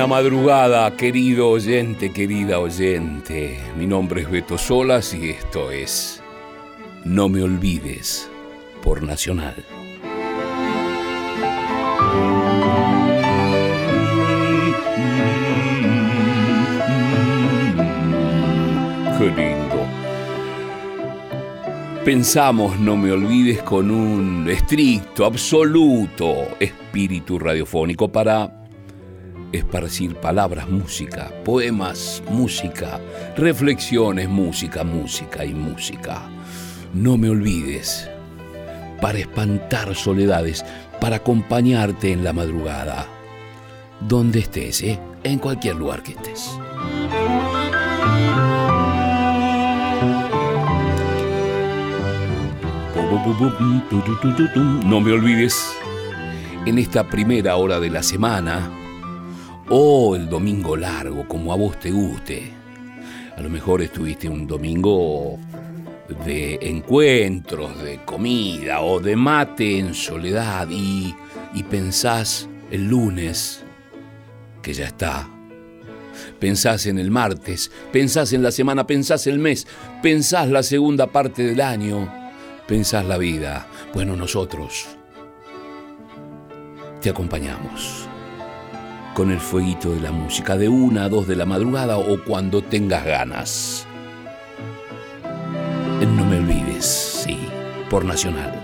Buena madrugada, querido oyente, querida oyente. Mi nombre es Beto Solas y esto es No me olvides por Nacional. Qué lindo. Pensamos, no me olvides, con un estricto, absoluto espíritu radiofónico para esparcir palabras, música, poemas, música, reflexiones, música, música y música. No me olvides, para espantar soledades, para acompañarte en la madrugada, donde estés, ¿eh? en cualquier lugar que estés. No me olvides, en esta primera hora de la semana, o el domingo largo, como a vos te guste. A lo mejor estuviste un domingo de encuentros, de comida o de mate en soledad y, y pensás el lunes que ya está. Pensás en el martes, pensás en la semana, pensás el mes, pensás la segunda parte del año, pensás la vida. Bueno, nosotros te acompañamos con el fueguito de la música de una a dos de la madrugada o cuando tengas ganas. No me olvides, sí, por Nacional.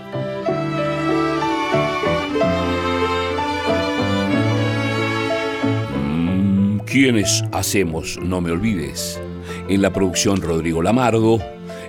Mm, ¿Quiénes hacemos No me olvides? En la producción Rodrigo Lamardo,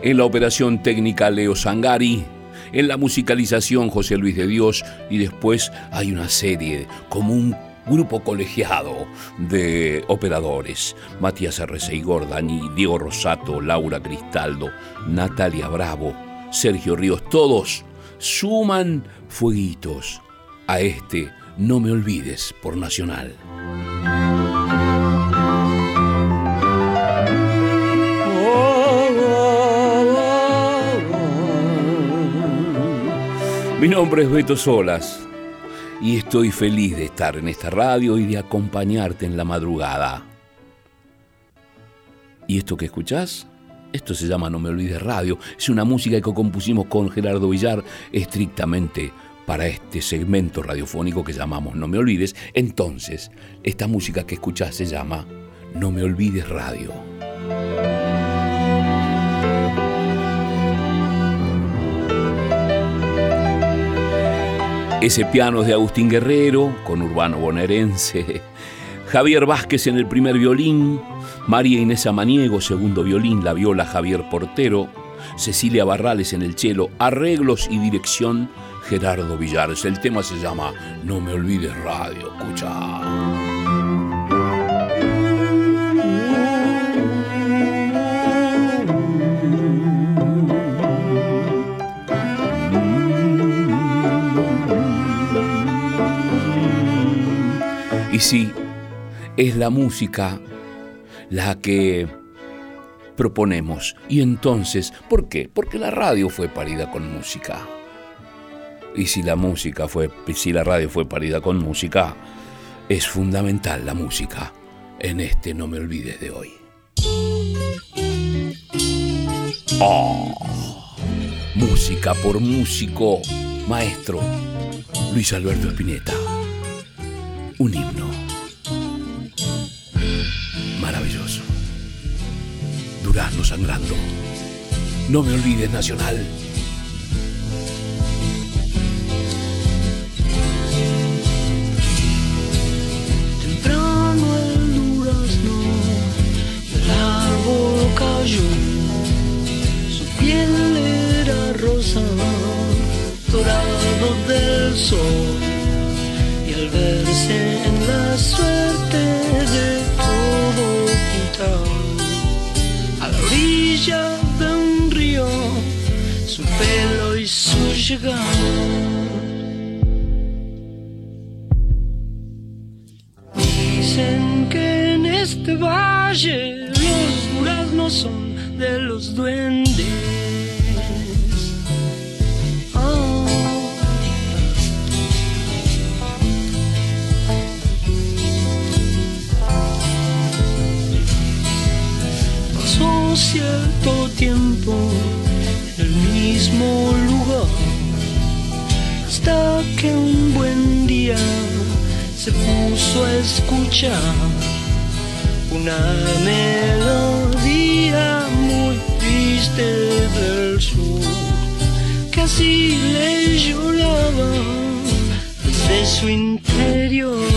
en la operación técnica Leo Sangari, en la musicalización José Luis de Dios y después hay una serie como un grupo colegiado de operadores. Matías Arrecey Gordani, Diego Rosato, Laura Cristaldo, Natalia Bravo, Sergio Ríos, todos suman fueguitos a este No me olvides por Nacional. Mi nombre es Beto Solas y estoy feliz de estar en esta radio y de acompañarte en la madrugada. ¿Y esto que escuchás? Esto se llama No me olvides radio. Es una música que compusimos con Gerardo Villar estrictamente para este segmento radiofónico que llamamos No me olvides. Entonces, esta música que escuchás se llama No me olvides radio. Ese piano es de Agustín Guerrero, con Urbano Bonaerense. Javier Vázquez en el primer violín. María Inés Amaniego, segundo violín, la viola Javier Portero. Cecilia Barrales en el cello. Arreglos y dirección Gerardo Villares. El tema se llama No me olvides radio. Escucha. Y sí, es la música la que proponemos. Y entonces, ¿por qué? Porque la radio fue parida con música. Y si la música fue, si la radio fue parida con música, es fundamental la música en este No me olvides de hoy. Oh, música por músico, maestro Luis Alberto Espineta un himno. Maravilloso. Durazno sangrando. No me olvides, Nacional. Temprano el durazno el árbol cayó. Su piel era rosa, dorado del sol al verse en la suerte de todo juntar a la orilla de un río, su pelo y su llegar. Dicen que en este valle los duraznos son de los duendes. Tiempo en el mismo lugar. Hasta que un buen día se puso a escuchar una melodía muy triste del sur. Casi le lloraba desde su interior.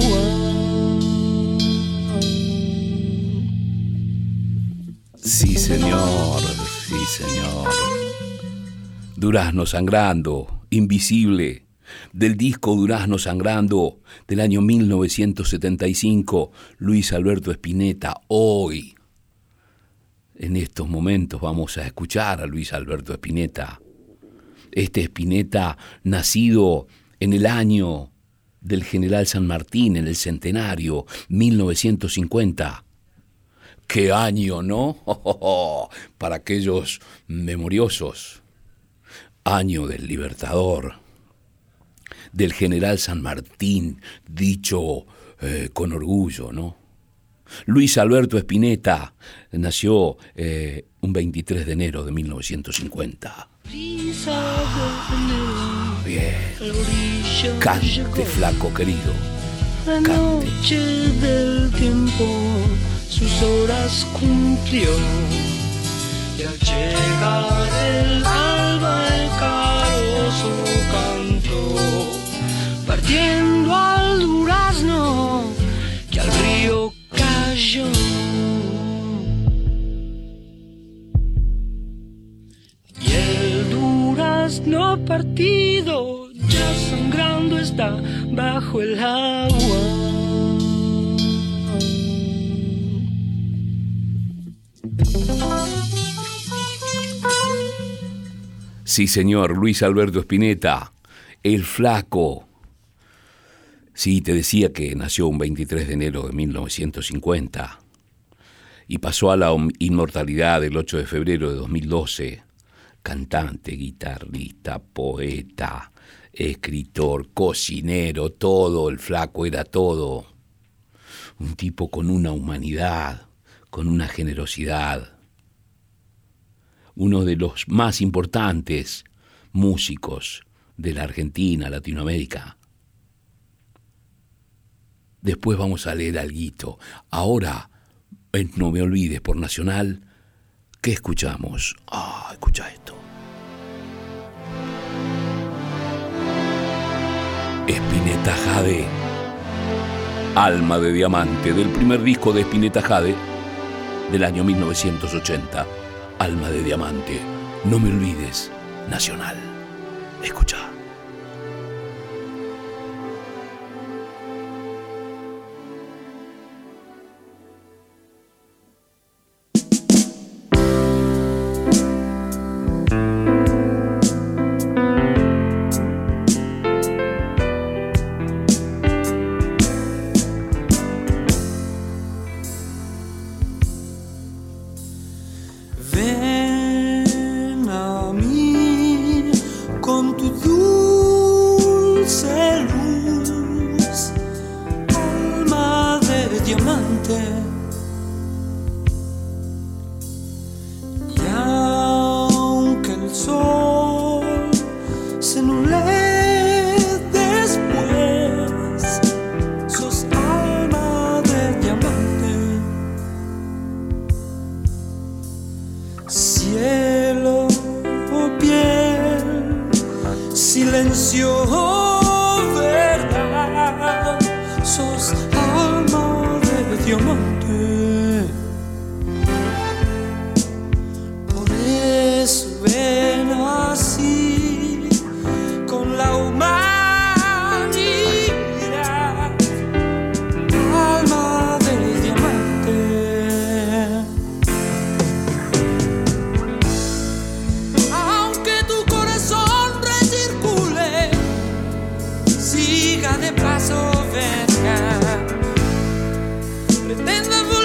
Invisible, del disco Durazno Sangrando del año 1975, Luis Alberto Spinetta, hoy. En estos momentos vamos a escuchar a Luis Alberto Spinetta. Este Spinetta nacido en el año del general San Martín, en el centenario 1950. ¡Qué año, ¿no? Para aquellos memoriosos año del Libertador, del general San Martín, dicho eh, con orgullo, ¿no? Luis Alberto Espineta nació eh, un 23 de enero de 1950. bien. Cante, flaco querido. Cante. del tiempo sus horas cumplió y al llegar el alba el carozo cantó, partiendo al durazno que al río cayó. Y el durazno partido ya sangrando está bajo el agua. Sí, señor, Luis Alberto Spinetta, el flaco. Sí, te decía que nació un 23 de enero de 1950 y pasó a la inmortalidad el 8 de febrero de 2012. Cantante, guitarrista, poeta, escritor, cocinero, todo, el flaco era todo. Un tipo con una humanidad, con una generosidad uno de los más importantes músicos de la Argentina, Latinoamérica. Después vamos a leer algo. Ahora, no me olvides por Nacional, ¿qué escuchamos? Ah, escucha esto. Espineta Jade, Alma de Diamante, del primer disco de Espineta Jade del año 1980. Alma de Diamante, no me olvides, Nacional. Escucha. within the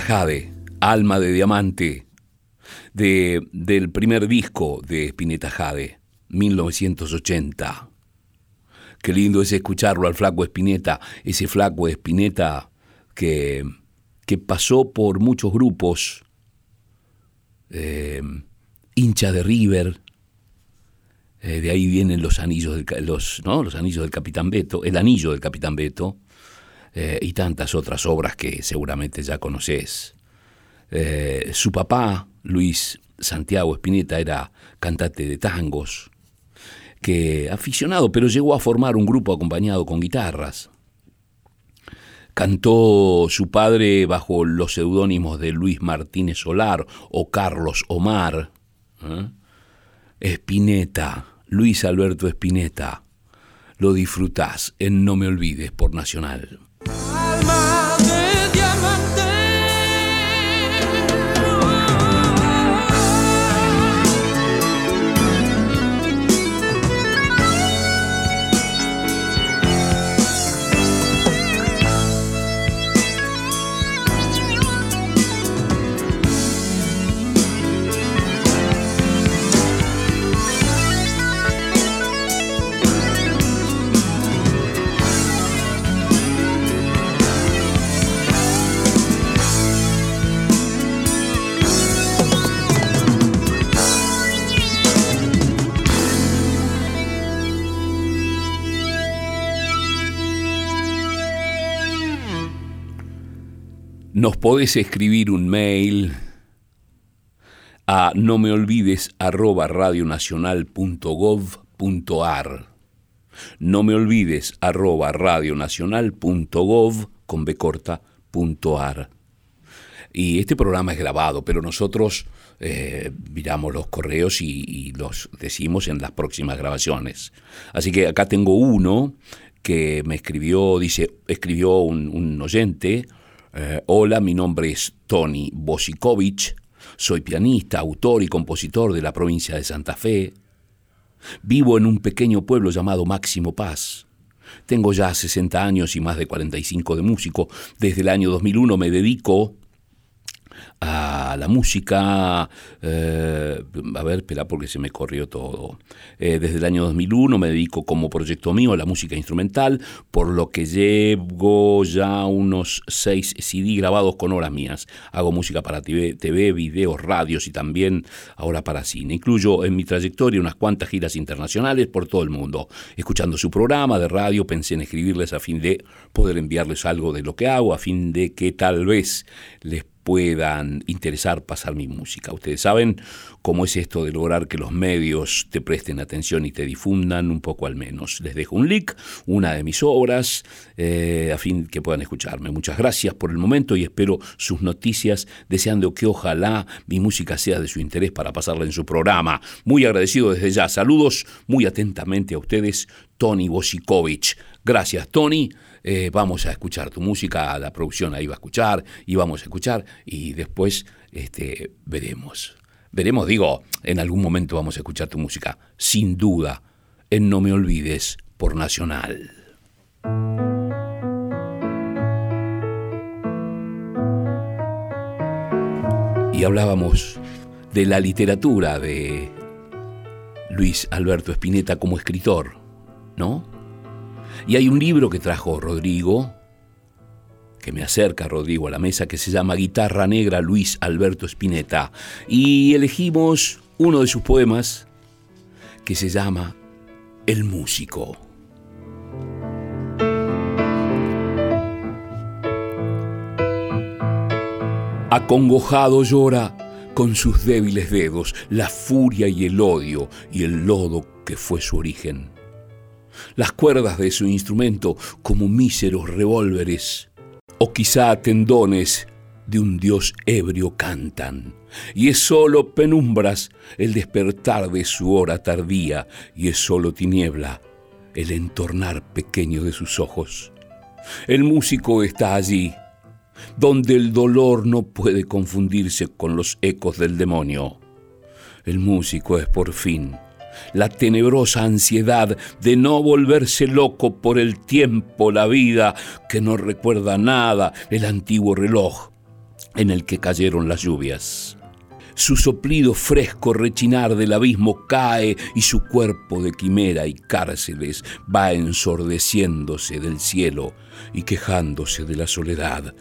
Jade, Alma de Diamante, de, del primer disco de Spinetta Jade, 1980. Qué lindo es escucharlo al flaco Spinetta, ese flaco Spinetta que, que pasó por muchos grupos, eh, hincha de River, eh, de ahí vienen los anillos los, ¿no? los anillos del Capitán Beto, el anillo del Capitán Beto, eh, y tantas otras obras que seguramente ya conoces. Eh, su papá, Luis Santiago Espineta, era cantante de tangos, que aficionado, pero llegó a formar un grupo acompañado con guitarras. Cantó su padre bajo los seudónimos de Luis Martínez Solar o Carlos Omar. ¿eh? Espineta, Luis Alberto Espineta. Lo disfrutás en No Me Olvides por Nacional. Alma podés escribir un mail a no me olvides arroba radionacional.gov.ar. No me olvides arroba radionacional.gov con B corta, Y este programa es grabado, pero nosotros eh, miramos los correos y, los decimos en las próximas grabaciones. Así que acá tengo uno que me escribió, dice, escribió un oyente, eh, hola, mi nombre es Tony Bosikovich, soy pianista, autor y compositor de la provincia de Santa Fe. Vivo en un pequeño pueblo llamado Máximo Paz. Tengo ya 60 años y más de 45 de músico. Desde el año 2001 me dedico a la música, eh, a ver, espera porque se me corrió todo. Eh, desde el año 2001 me dedico como proyecto mío a la música instrumental, por lo que llevo ya unos seis CD grabados con horas mías. Hago música para TV, videos, radios y también ahora para cine. Incluyo en mi trayectoria unas cuantas giras internacionales por todo el mundo. Escuchando su programa de radio pensé en escribirles a fin de poder enviarles algo de lo que hago, a fin de que tal vez les puedan interesar pasar mi música. Ustedes saben cómo es esto de lograr que los medios te presten atención y te difundan un poco al menos. Les dejo un link, una de mis obras, eh, a fin que puedan escucharme. Muchas gracias por el momento y espero sus noticias, deseando que ojalá mi música sea de su interés para pasarla en su programa. Muy agradecido desde ya. Saludos muy atentamente a ustedes, Tony Bosikovic. Gracias, Tony. Eh, vamos a escuchar tu música, la producción ahí va a escuchar y vamos a escuchar y después este, veremos. Veremos, digo, en algún momento vamos a escuchar tu música, sin duda, en No Me Olvides por Nacional. Y hablábamos de la literatura de Luis Alberto Spinetta como escritor, ¿no? Y hay un libro que trajo Rodrigo, que me acerca Rodrigo a la mesa, que se llama Guitarra Negra Luis Alberto Spinetta. Y elegimos uno de sus poemas que se llama El músico. Acongojado llora con sus débiles dedos la furia y el odio y el lodo que fue su origen las cuerdas de su instrumento como míseros revólveres, o quizá tendones de un dios ebrio cantan, y es solo penumbras el despertar de su hora tardía, y es solo tiniebla el entornar pequeño de sus ojos. El músico está allí, donde el dolor no puede confundirse con los ecos del demonio. El músico es por fin la tenebrosa ansiedad de no volverse loco por el tiempo, la vida, que no recuerda nada, el antiguo reloj en el que cayeron las lluvias. Su soplido fresco rechinar del abismo cae y su cuerpo de quimera y cárceles va ensordeciéndose del cielo y quejándose de la soledad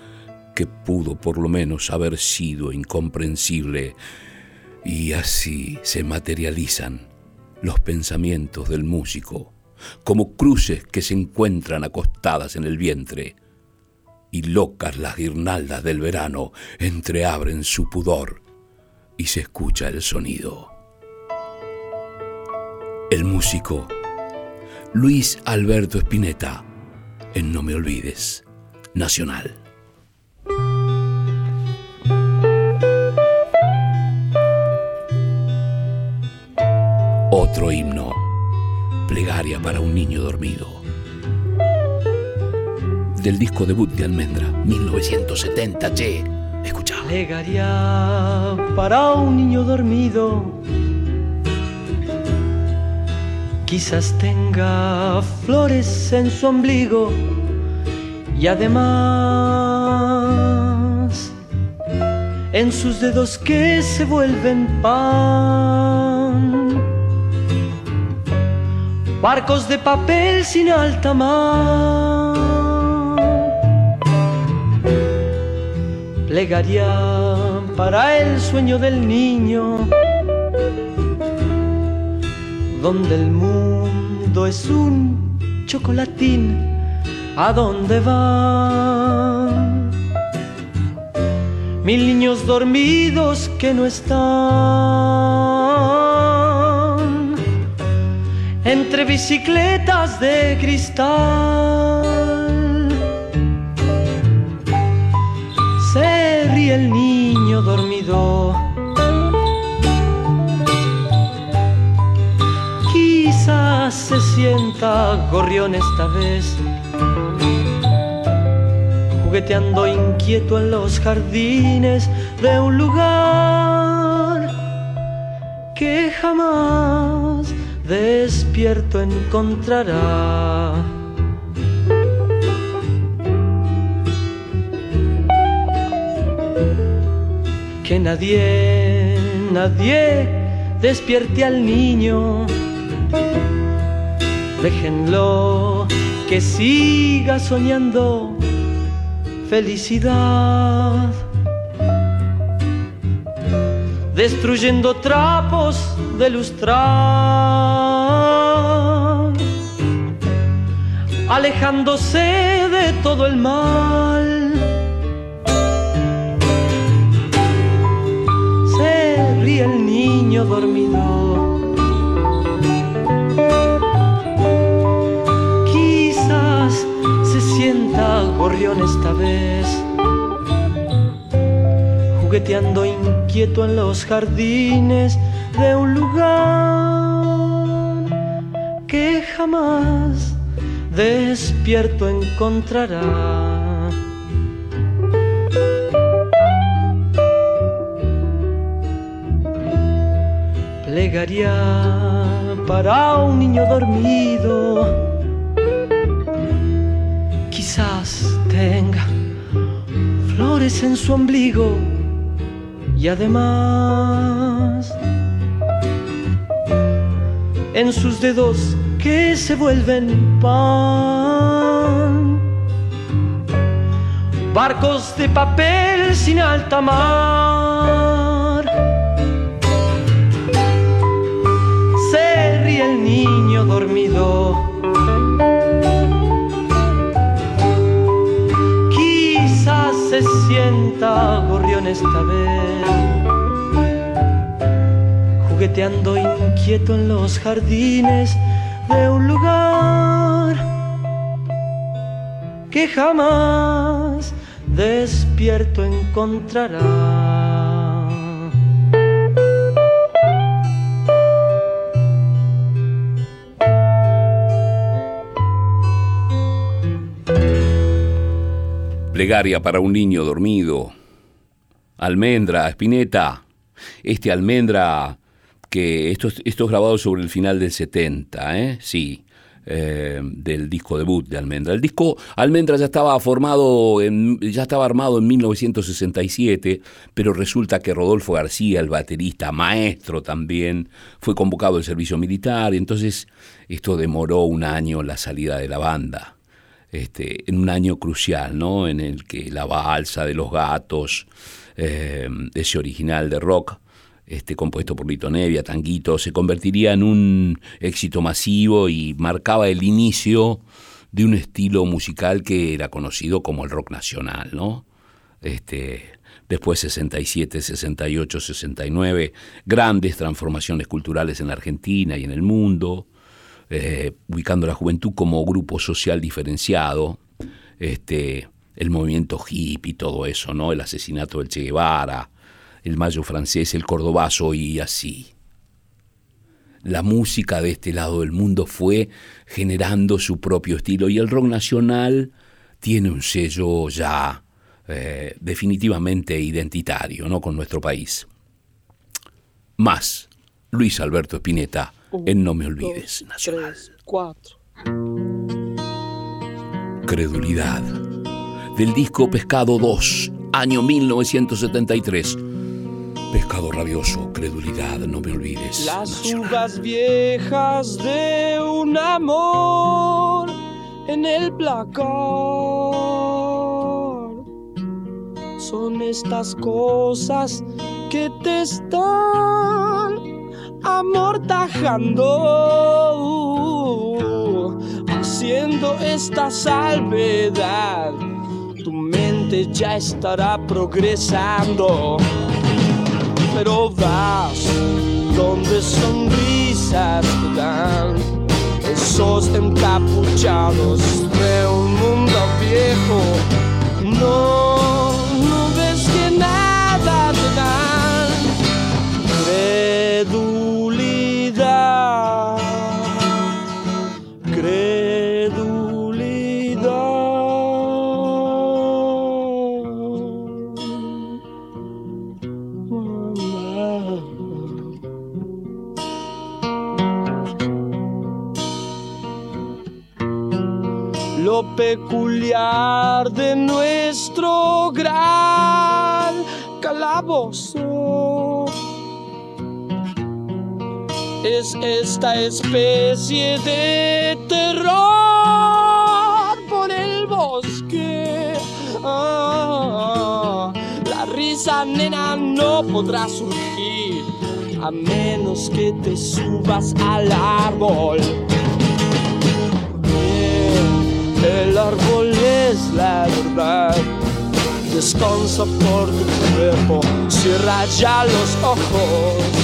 que pudo por lo menos haber sido incomprensible. Y así se materializan los pensamientos del músico, como cruces que se encuentran acostadas en el vientre, y locas las guirnaldas del verano entreabren su pudor y se escucha el sonido. El músico Luis Alberto Spinetta, en No Me Olvides, Nacional. Otro himno. Plegaria para un niño dormido. Del disco debut de Almendra, 1970, che. Escucha. Plegaria para un niño dormido. Quizás tenga flores en su ombligo y además en sus dedos que se vuelven pan barcos de papel sin alta mar. Plegaría para el sueño del niño, donde el mundo es un chocolatín, ¿a dónde van? Mil niños dormidos que no están bicicletas de cristal. Se ríe el niño dormido. Quizás se sienta gorrión esta vez, jugueteando inquieto en los jardines de un lugar que jamás despierto encontrará. Que nadie, nadie despierte al niño. Déjenlo que siga soñando felicidad. Destruyendo trapos de lustrar, alejándose de todo el mal. Se ríe el niño dormido. Quizás se sienta gorrión esta vez, jugueteando inquieto en los jardines de un lugar que jamás despierto encontrará. Plegaría para un niño dormido, quizás tenga flores en su ombligo y además en sus dedos que se vuelven pan. Barcos de papel sin alta mar. Se ríe el niño dormido. Quizás se sienta gorrión esta vez jugueteando inquieto en los jardines de un lugar que jamás despierto encontrará. Plegaria para un niño dormido. Almendra, Espineta. Este almendra que esto, esto es grabado sobre el final del 70, ¿eh? Sí. eh, del disco debut de Almendra. El disco Almendra ya estaba formado, ya estaba armado en 1967, pero resulta que Rodolfo García, el baterista, maestro también, fue convocado al servicio militar y entonces esto demoró un año la salida de la banda. Este, en un año crucial, ¿no? En el que la balsa de los gatos, eh, ese original de rock, este, compuesto por Lito Nevia, Tanguito, se convertiría en un éxito masivo y marcaba el inicio de un estilo musical que era conocido como el rock nacional, ¿no? Este, después 67, 68, 69, grandes transformaciones culturales en la Argentina y en el mundo, eh, ubicando a la juventud como grupo social diferenciado, este, el movimiento hippie y todo eso, ¿no? El asesinato del Che Guevara, el mayo francés, el cordobazo y así. La música de este lado del mundo fue generando su propio estilo y el rock nacional tiene un sello ya eh, definitivamente identitario ¿no? con nuestro país. Más, Luis Alberto Spinetta en No Me Olvides, Nacional. Tres, cuatro. Credulidad. Del disco Pescado 2, año 1973. Rabioso, credulidad, no me olvides. Las Nacional. uvas viejas de un amor en el placar son estas cosas que te están amortajando, haciendo esta salvedad. Tu mente ya estará progresando pero vas donde sonrisas te dan esos encapuchados de un mundo viejo. No, no ves que nada te dan credulidad. Peculiar de nuestro gran calabozo. Es esta especie de terror por el bosque. Ah, la risa, nena, no podrá surgir a menos que te subas al árbol. Descansa por tu cuerpo, cierra ya los ojos.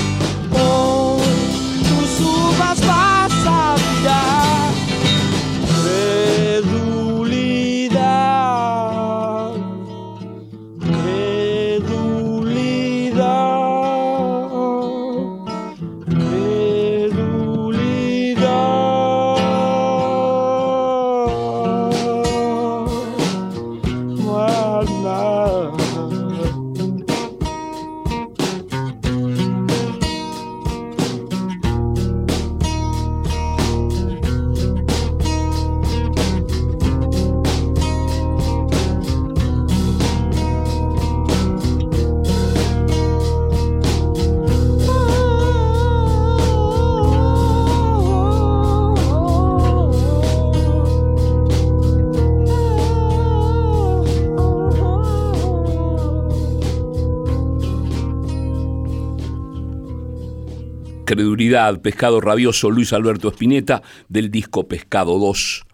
Credulidad, Pescado Rabioso, Luis Alberto Spinetta, del disco Pescado 2,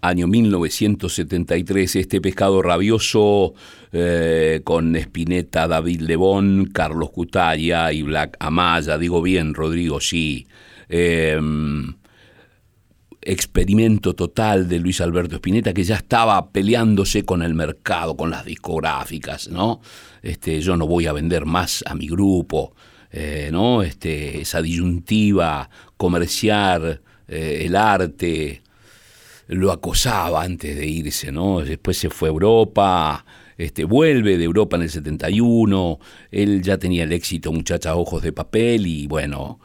año 1973. Este Pescado Rabioso eh, con Spinetta, David Lebón, Carlos Cutaya y Black Amaya. Digo bien, Rodrigo, sí. Eh, experimento total de Luis Alberto Spinetta, que ya estaba peleándose con el mercado, con las discográficas, ¿no? Este, yo no voy a vender más a mi grupo, eh, ¿no? Este, esa disyuntiva, comerciar eh, el arte, lo acosaba antes de irse, ¿no? Después se fue a Europa, este, vuelve de Europa en el 71, él ya tenía el éxito Muchacha Ojos de Papel y bueno,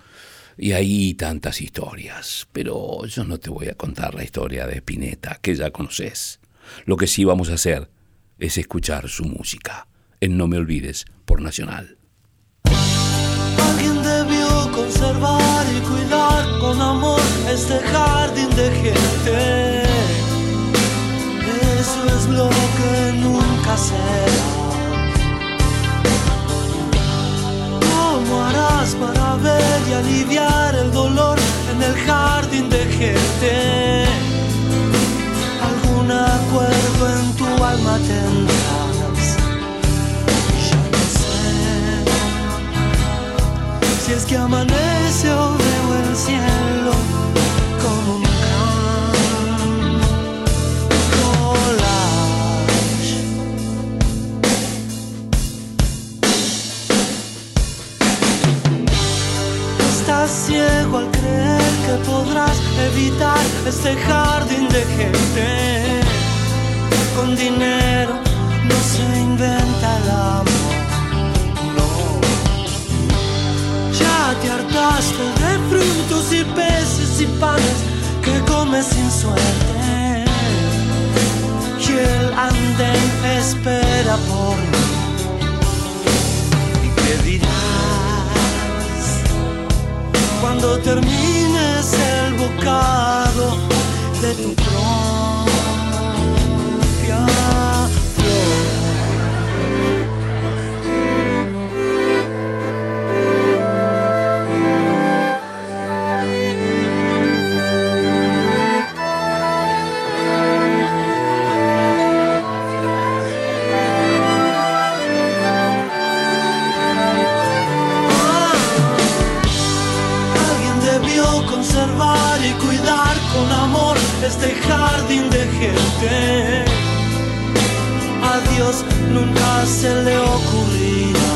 y ahí tantas historias. Pero yo no te voy a contar la historia de Spinetta, que ya conoces. Lo que sí vamos a hacer es escuchar su música, en No Me Olvides, por Nacional. Y cuidar con amor este jardín de gente. Eso es lo que nunca será. ¿Cómo harás para ver y aliviar el dolor en el jardín de gente? Algún acuerdo en tu alma tendrás. Si es que amanece o veo el cielo como un gran collage. Estás ciego al creer que podrás evitar este jardín de gente. Con dinero no se inventa el Te hartaste de frutos y peces y panes que comes sin suerte. Y el andén espera por mí. ¿Y qué dirás cuando termines el bocado de tu este jardín de gente. A Dios nunca se le ocurrirá.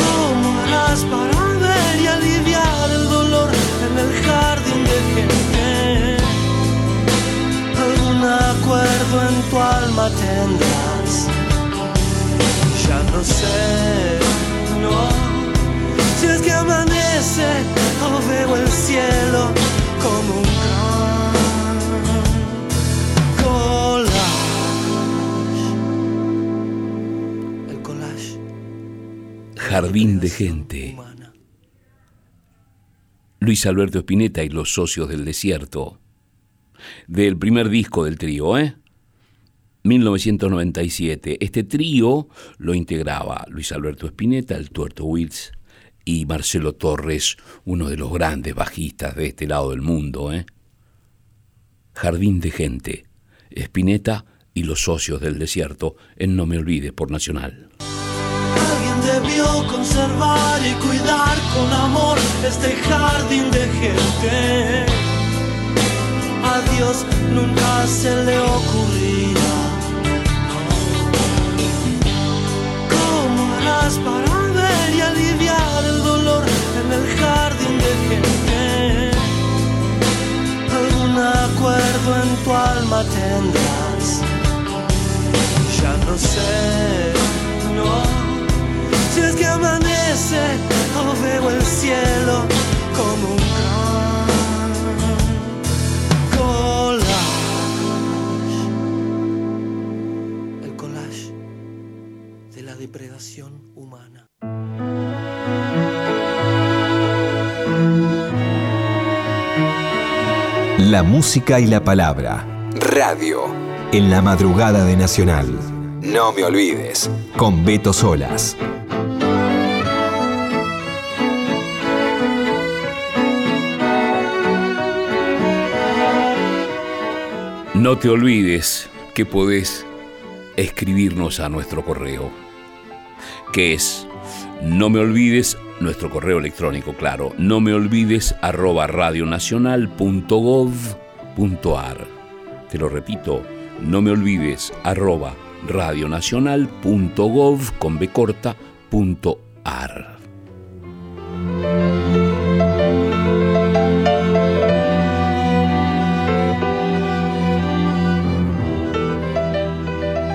¿Cómo harás para ver y aliviar el dolor en el jardín de gente? Algún acuerdo en tu alma tendrás. Ya no sé, no. Si es que amanece veo el cielo como un collage. Jardín de gente. Luis Alberto Spinetta y los socios del desierto. Del primer disco del trío, ¿eh? 1997. Este trío lo integraba Luis Alberto Spinetta, el Tuerto Wills, y Marcelo Torres, uno de los grandes bajistas de este lado del mundo. ¿eh? Jardín de gente, Spinetta y los socios del desierto en No Me Olvides por Nacional. Alguien debió conservar y cuidar con amor este jardín de gente. A Dios nunca se le ocurrirá. ¿Cómo harás para Algún acuerdo en tu alma tendrás. Ya no sé, no. Si es que amanece o veo el cielo como un collage. El collage de la depredación La música y la palabra. Radio. En la madrugada de Nacional. No me olvides. Con Beto Solas. No te olvides que podés escribirnos a nuestro correo, que es no me olvides nuestro correo electrónico, claro, no me olvides arroba radionacional.gov.ar. Te lo repito, no me olvides arroba radionacional.gov con b corta, punto ar.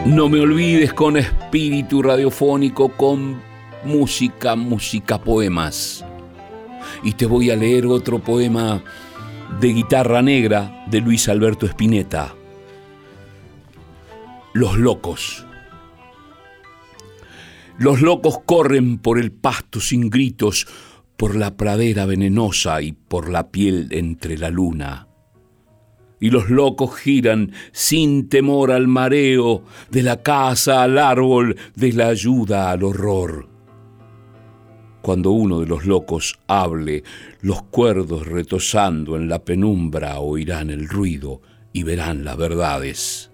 No me olvides con espíritu radiofónico, con música, música, poemas. Y te voy a leer otro poema de guitarra negra de Luis Alberto Spinetta. Los locos. Los locos corren por el pasto sin gritos, por la pradera venenosa y por la piel entre la luna y los locos giran sin temor al mareo, de la casa al árbol, de la ayuda al horror. Cuando uno de los locos hable, los cuerdos retosando en la penumbra oirán el ruido y verán las verdades.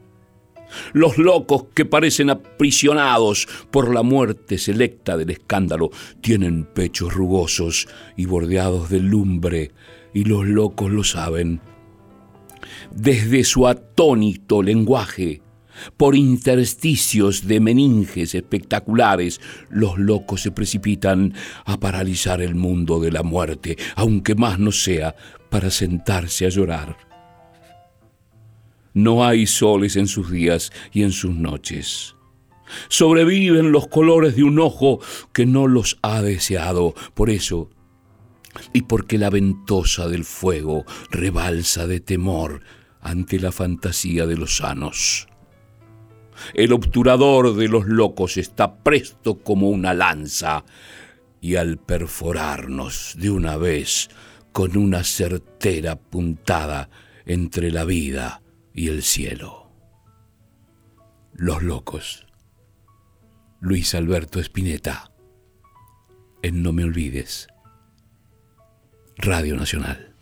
Los locos que parecen aprisionados por la muerte selecta del escándalo tienen pechos rugosos y bordeados de lumbre, y los locos lo saben desde su atónito lenguaje, por intersticios de meninges espectaculares, los locos se precipitan a paralizar el mundo de la muerte, aunque más no sea para sentarse a llorar. No hay soles en sus días y en sus noches. Sobreviven los colores de un ojo que no los ha deseado. Por eso, y porque la ventosa del fuego rebalsa de temor ante la fantasía de los sanos. El obturador de los locos está presto como una lanza y al perforarnos de una vez con una certera puntada entre la vida y el cielo. Los locos. Luis Alberto Spinetta. En No Me Olvides. Radio Nacional.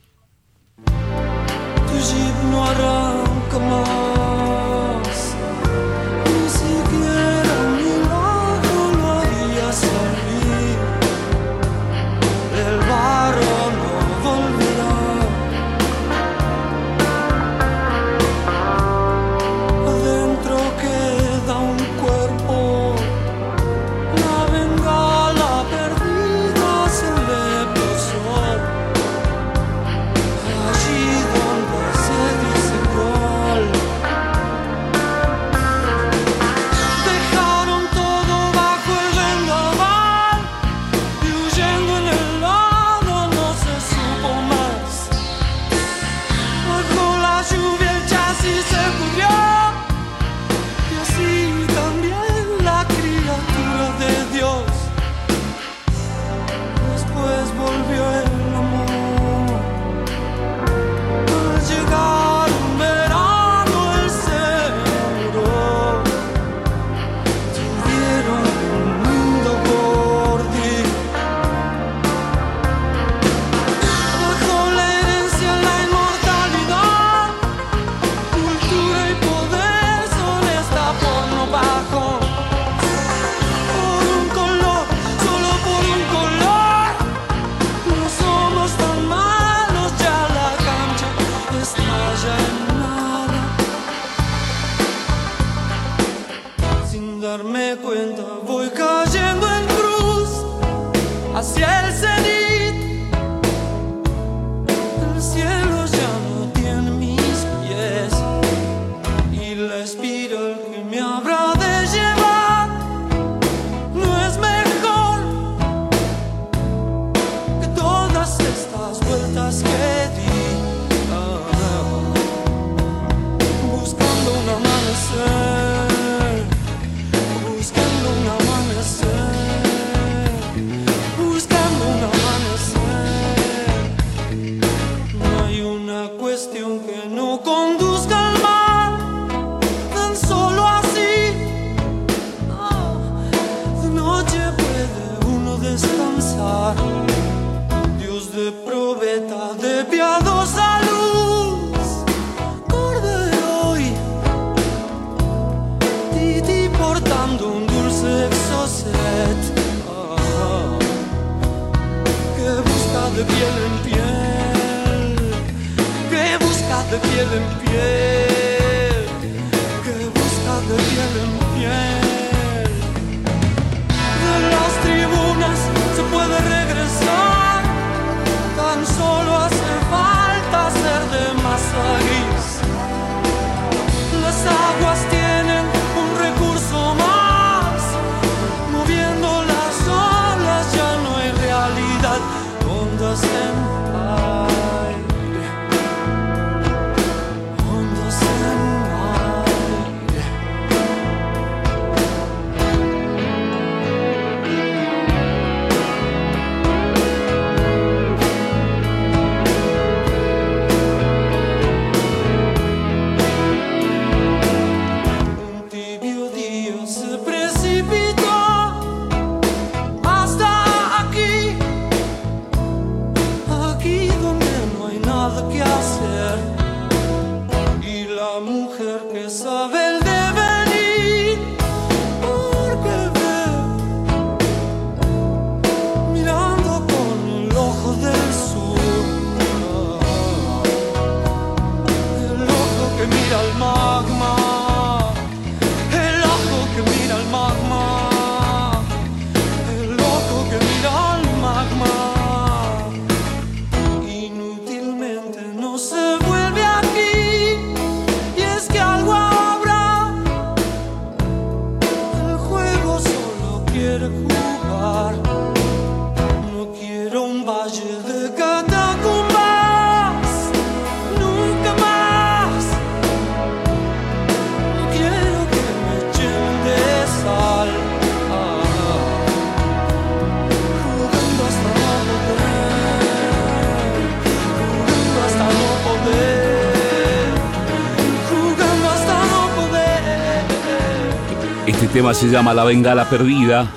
Tema se llama La Bengala Perdida.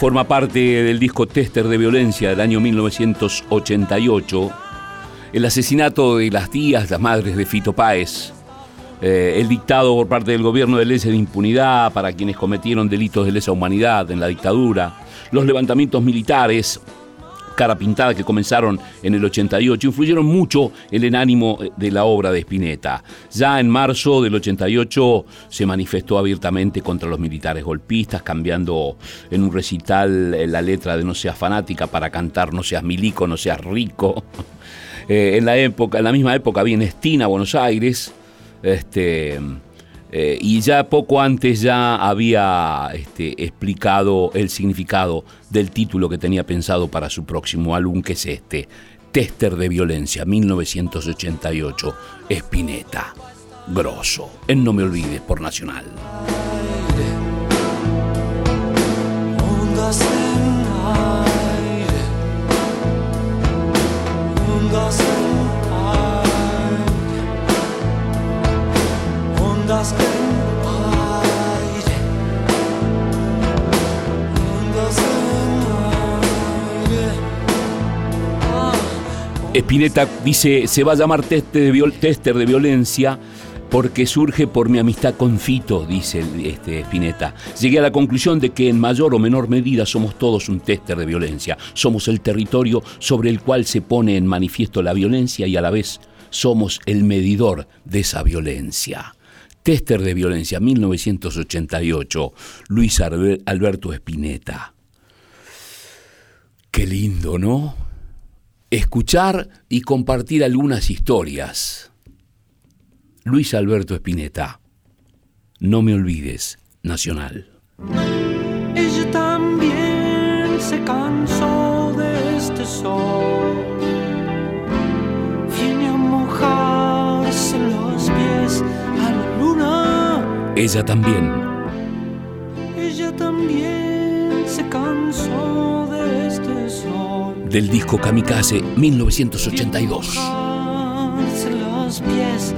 Forma parte del disco Tester de Violencia del año 1988. El asesinato de las tías, las madres de Fito Páez. Eh, el dictado por parte del gobierno de leyes de impunidad para quienes cometieron delitos de lesa humanidad en la dictadura. Los levantamientos militares, cara pintada que comenzaron en el 88 influyeron mucho en el ánimo de la obra de Spinetta. Ya en marzo del 88 se manifestó abiertamente contra los militares golpistas, cambiando en un recital eh, la letra de No seas fanática para cantar No seas milico, no seas rico. Eh, en la época, en la misma época en Estina, Buenos Aires, este, eh, y ya poco antes ya había este, explicado el significado del título que tenía pensado para su próximo álbum, que es este, Tester de Violencia, 1988, Spinetta, grosso, en No Me Olvides, por Nacional. Ondas en aire, en Spinetta dice, se va a llamar tester de, tester de violencia porque surge por mi amistad con Fito, dice este Spinetta. Llegué a la conclusión de que en mayor o menor medida somos todos un tester de violencia. Somos el territorio sobre el cual se pone en manifiesto la violencia y a la vez somos el medidor de esa violencia. Tester de violencia, 1988, Luis Alberto Spinetta. Qué lindo, ¿no? Escuchar y compartir algunas historias. Luis Alberto Spinetta, No me olvides, Nacional. Ella también se cansó de este sol. Viene a mojarse los pies a la luna. Ella también, Ella también se cansó de este sol. Del disco Kamikaze 1982. Mojarse los los pies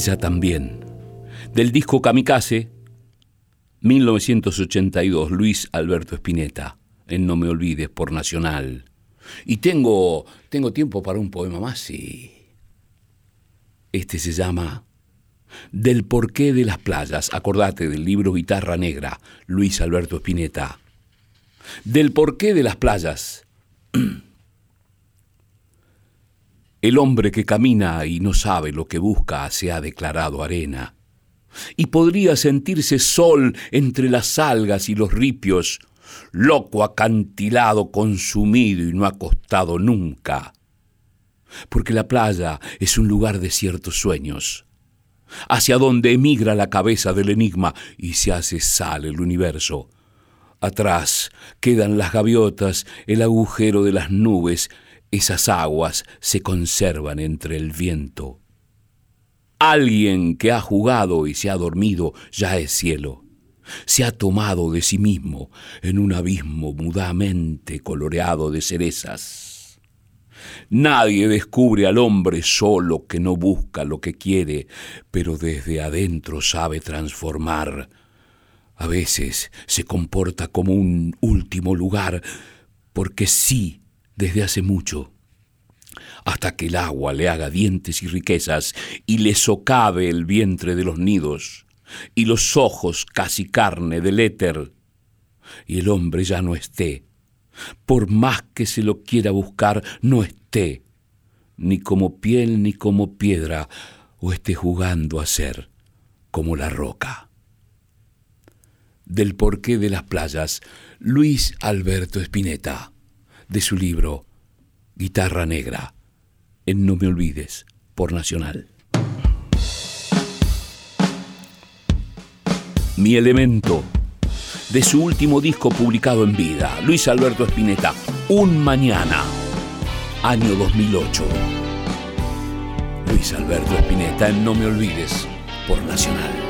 Ella también. Del disco Kamikaze, 1982, Luis Alberto Spinetta, en No Me Olvides, por Nacional. Y tengo, tengo tiempo para un poema más, sí. Este se llama Del porqué de las playas. Acordate del libro Guitarra Negra, Luis Alberto Spinetta. Del porqué de las playas. El hombre que camina y no sabe lo que busca se ha declarado arena. Y podría sentirse sol entre las algas y los ripios, loco acantilado, consumido y no acostado nunca. Porque la playa es un lugar de ciertos sueños, hacia donde emigra la cabeza del enigma y se hace sal el universo. Atrás quedan las gaviotas, el agujero de las nubes, esas aguas se conservan entre el viento. Alguien que ha jugado y se ha dormido ya es cielo. Se ha tomado de sí mismo en un abismo mudamente coloreado de cerezas. Nadie descubre al hombre solo que no busca lo que quiere, pero desde adentro sabe transformar. A veces se comporta como un último lugar, porque sí desde hace mucho, hasta que el agua le haga dientes y riquezas y le socave el vientre de los nidos y los ojos casi carne del éter, y el hombre ya no esté, por más que se lo quiera buscar, no esté, ni como piel ni como piedra, o esté jugando a ser como la roca. Del porqué de las playas, Luis Alberto Spinetta, de su libro Guitarra Negra, en No Me Olvides, por Nacional. Mi elemento, de su último disco publicado en vida, Luis Alberto Spinetta, Un Mañana, año 2008. Luis Alberto Spinetta en No Me Olvides, por Nacional.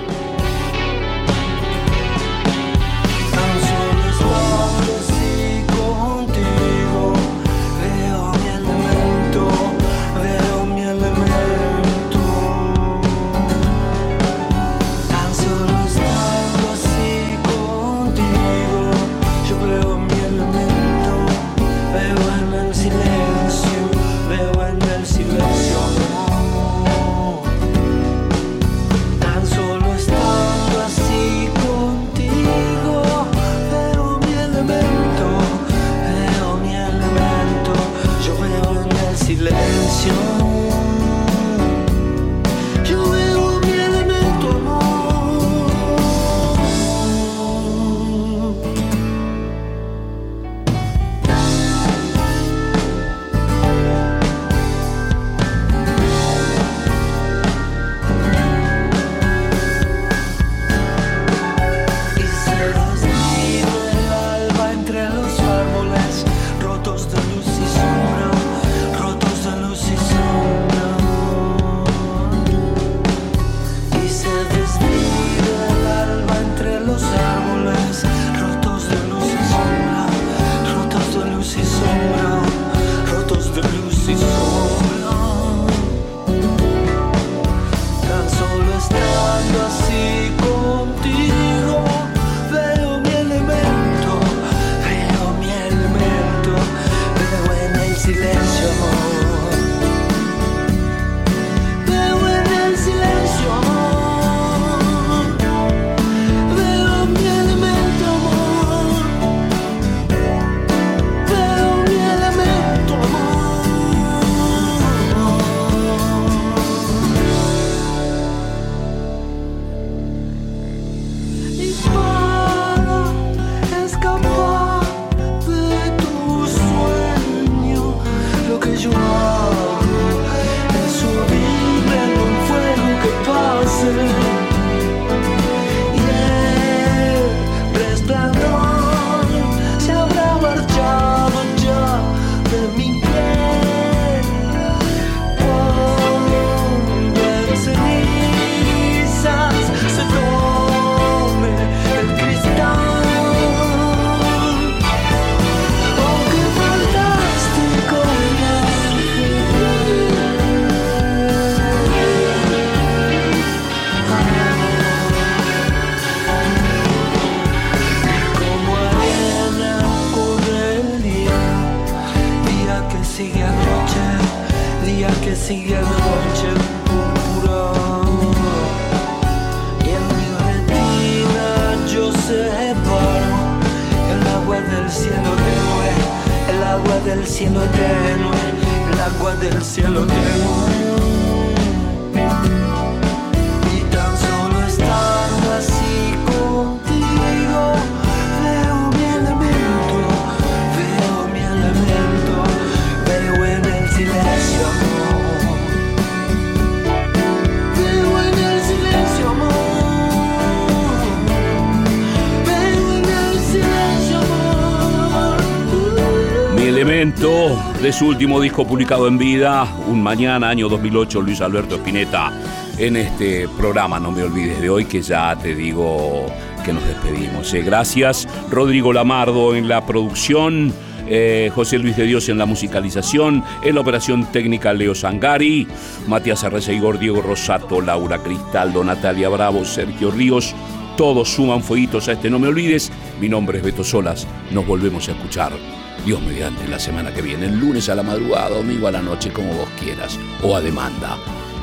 De su último disco publicado en vida, Un Mañana, año 2008, Luis Alberto Spinetta, en este programa, no me olvides de hoy, que ya te digo que nos despedimos. Eh, gracias, Rodrigo Lamardo en la producción. Eh, José Luis de Dios en la musicalización, en la operación técnica Leo Sangari, Matías Arreza Igor, Diego Rosato, Laura Cristaldo, Natalia Bravo, Sergio Ríos, todos suman fueguitos a este No Me Olvides. Mi nombre es Beto Solas, nos volvemos a escuchar Dios mediante la semana que viene, el lunes a la madrugada, domingo a la noche, como vos quieras, o a demanda.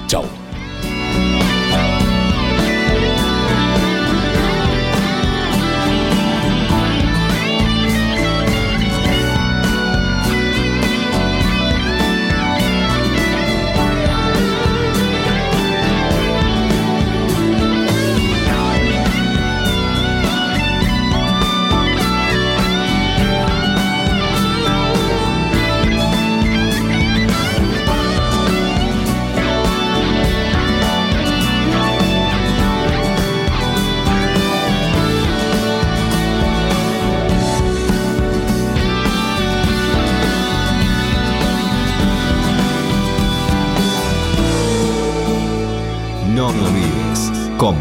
Chau.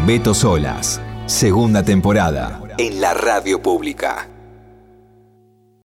Beto Solas. Segunda temporada en la radio pública.